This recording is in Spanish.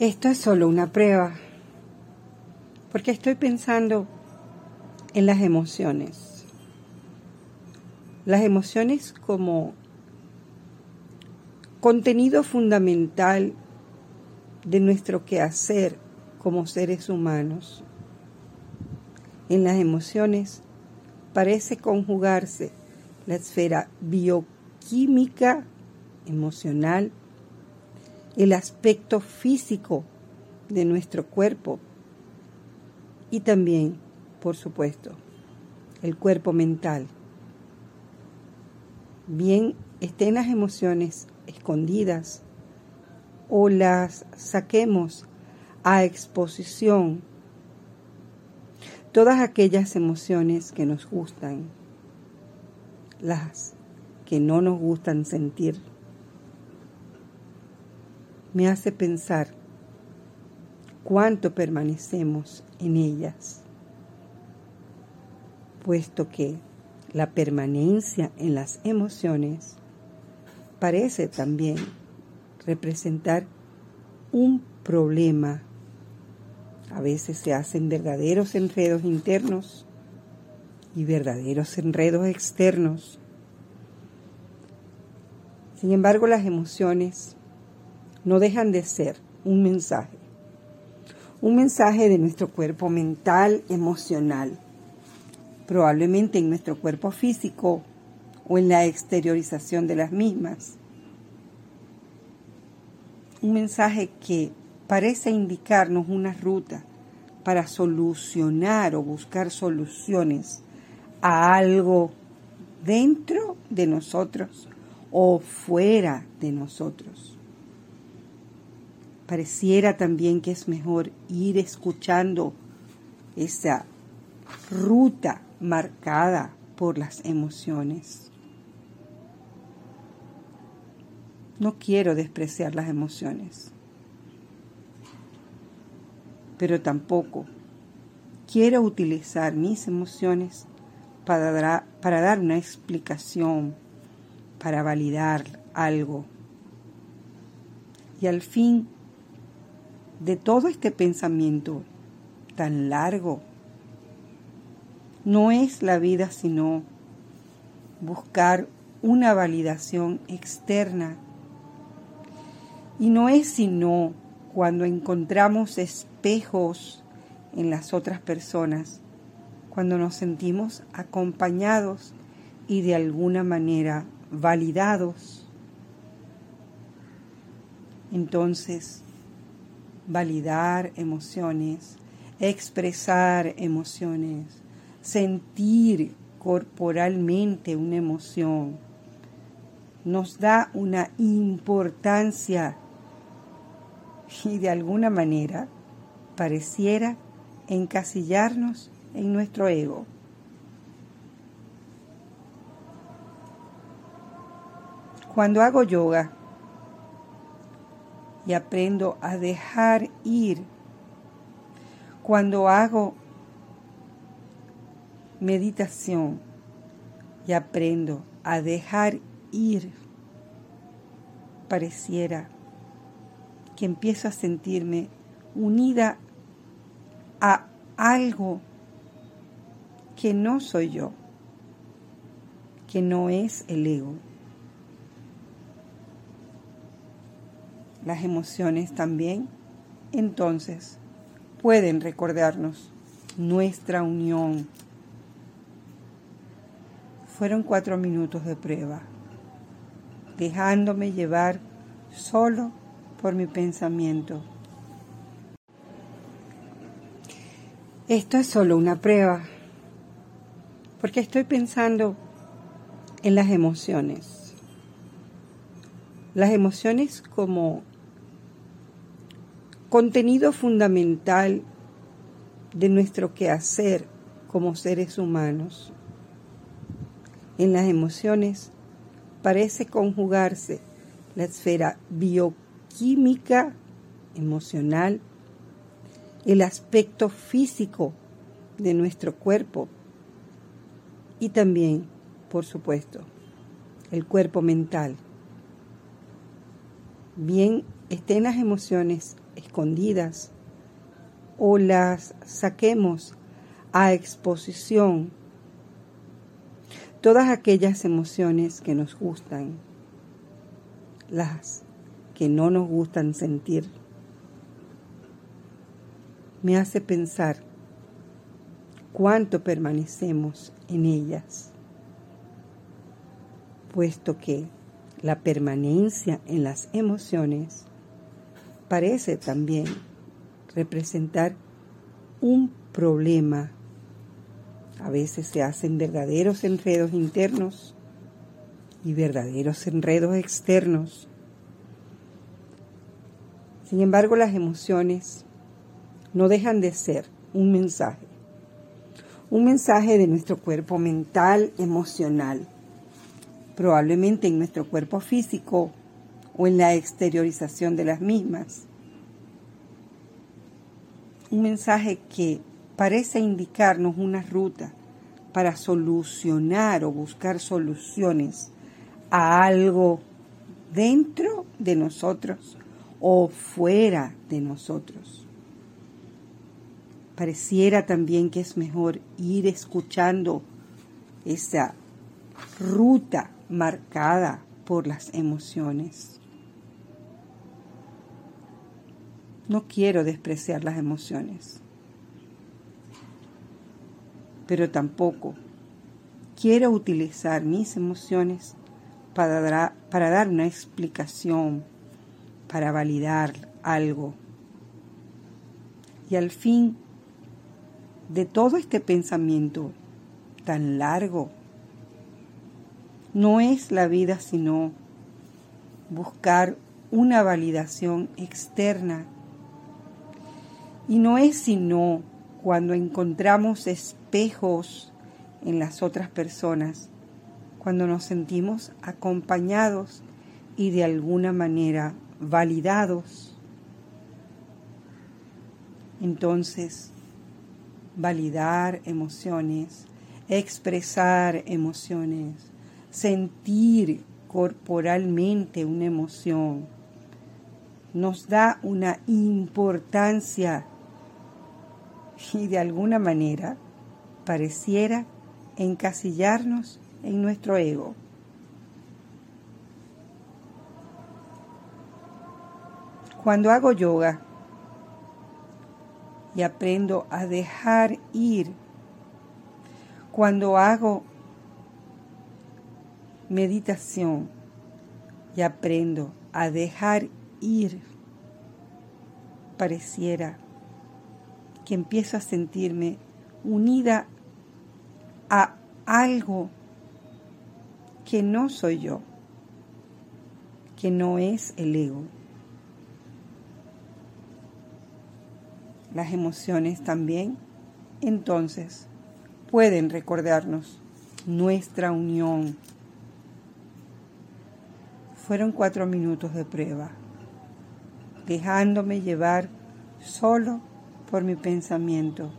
Esto es solo una prueba, porque estoy pensando en las emociones. Las emociones como contenido fundamental de nuestro quehacer como seres humanos. En las emociones parece conjugarse la esfera bioquímica, emocional, el aspecto físico de nuestro cuerpo y también, por supuesto, el cuerpo mental. Bien estén las emociones escondidas o las saquemos a exposición, todas aquellas emociones que nos gustan, las que no nos gustan sentir me hace pensar cuánto permanecemos en ellas, puesto que la permanencia en las emociones parece también representar un problema. A veces se hacen verdaderos enredos internos y verdaderos enredos externos. Sin embargo, las emociones no dejan de ser un mensaje, un mensaje de nuestro cuerpo mental, emocional, probablemente en nuestro cuerpo físico o en la exteriorización de las mismas. Un mensaje que parece indicarnos una ruta para solucionar o buscar soluciones a algo dentro de nosotros o fuera de nosotros. Pareciera también que es mejor ir escuchando esa ruta marcada por las emociones. No quiero despreciar las emociones, pero tampoco quiero utilizar mis emociones para, para dar una explicación, para validar algo. Y al fin de todo este pensamiento tan largo. No es la vida sino buscar una validación externa. Y no es sino cuando encontramos espejos en las otras personas, cuando nos sentimos acompañados y de alguna manera validados. Entonces, validar emociones, expresar emociones, sentir corporalmente una emoción, nos da una importancia y de alguna manera pareciera encasillarnos en nuestro ego. Cuando hago yoga, y aprendo a dejar ir. Cuando hago meditación y aprendo a dejar ir, pareciera que empiezo a sentirme unida a algo que no soy yo, que no es el ego. Las emociones también, entonces pueden recordarnos nuestra unión. Fueron cuatro minutos de prueba, dejándome llevar solo por mi pensamiento. Esto es solo una prueba, porque estoy pensando en las emociones. Las emociones como contenido fundamental de nuestro quehacer como seres humanos. En las emociones parece conjugarse la esfera bioquímica, emocional, el aspecto físico de nuestro cuerpo y también, por supuesto, el cuerpo mental. Bien estén las emociones escondidas o las saquemos a exposición. Todas aquellas emociones que nos gustan, las que no nos gustan sentir, me hace pensar cuánto permanecemos en ellas, puesto que la permanencia en las emociones parece también representar un problema. A veces se hacen verdaderos enredos internos y verdaderos enredos externos. Sin embargo, las emociones no dejan de ser un mensaje, un mensaje de nuestro cuerpo mental, emocional, probablemente en nuestro cuerpo físico o en la exteriorización de las mismas. Un mensaje que parece indicarnos una ruta para solucionar o buscar soluciones a algo dentro de nosotros o fuera de nosotros. Pareciera también que es mejor ir escuchando esa ruta marcada por las emociones. No quiero despreciar las emociones, pero tampoco quiero utilizar mis emociones para, para dar una explicación, para validar algo. Y al fin de todo este pensamiento tan largo, no es la vida sino buscar una validación externa. Y no es sino cuando encontramos espejos en las otras personas, cuando nos sentimos acompañados y de alguna manera validados. Entonces, validar emociones, expresar emociones, sentir corporalmente una emoción, nos da una importancia y de alguna manera pareciera encasillarnos en nuestro ego. Cuando hago yoga, y aprendo a dejar ir. Cuando hago meditación y aprendo a dejar ir, pareciera que empiezo a sentirme unida a algo que no soy yo, que no es el ego. las emociones también, entonces pueden recordarnos nuestra unión. Fueron cuatro minutos de prueba, dejándome llevar solo por mi pensamiento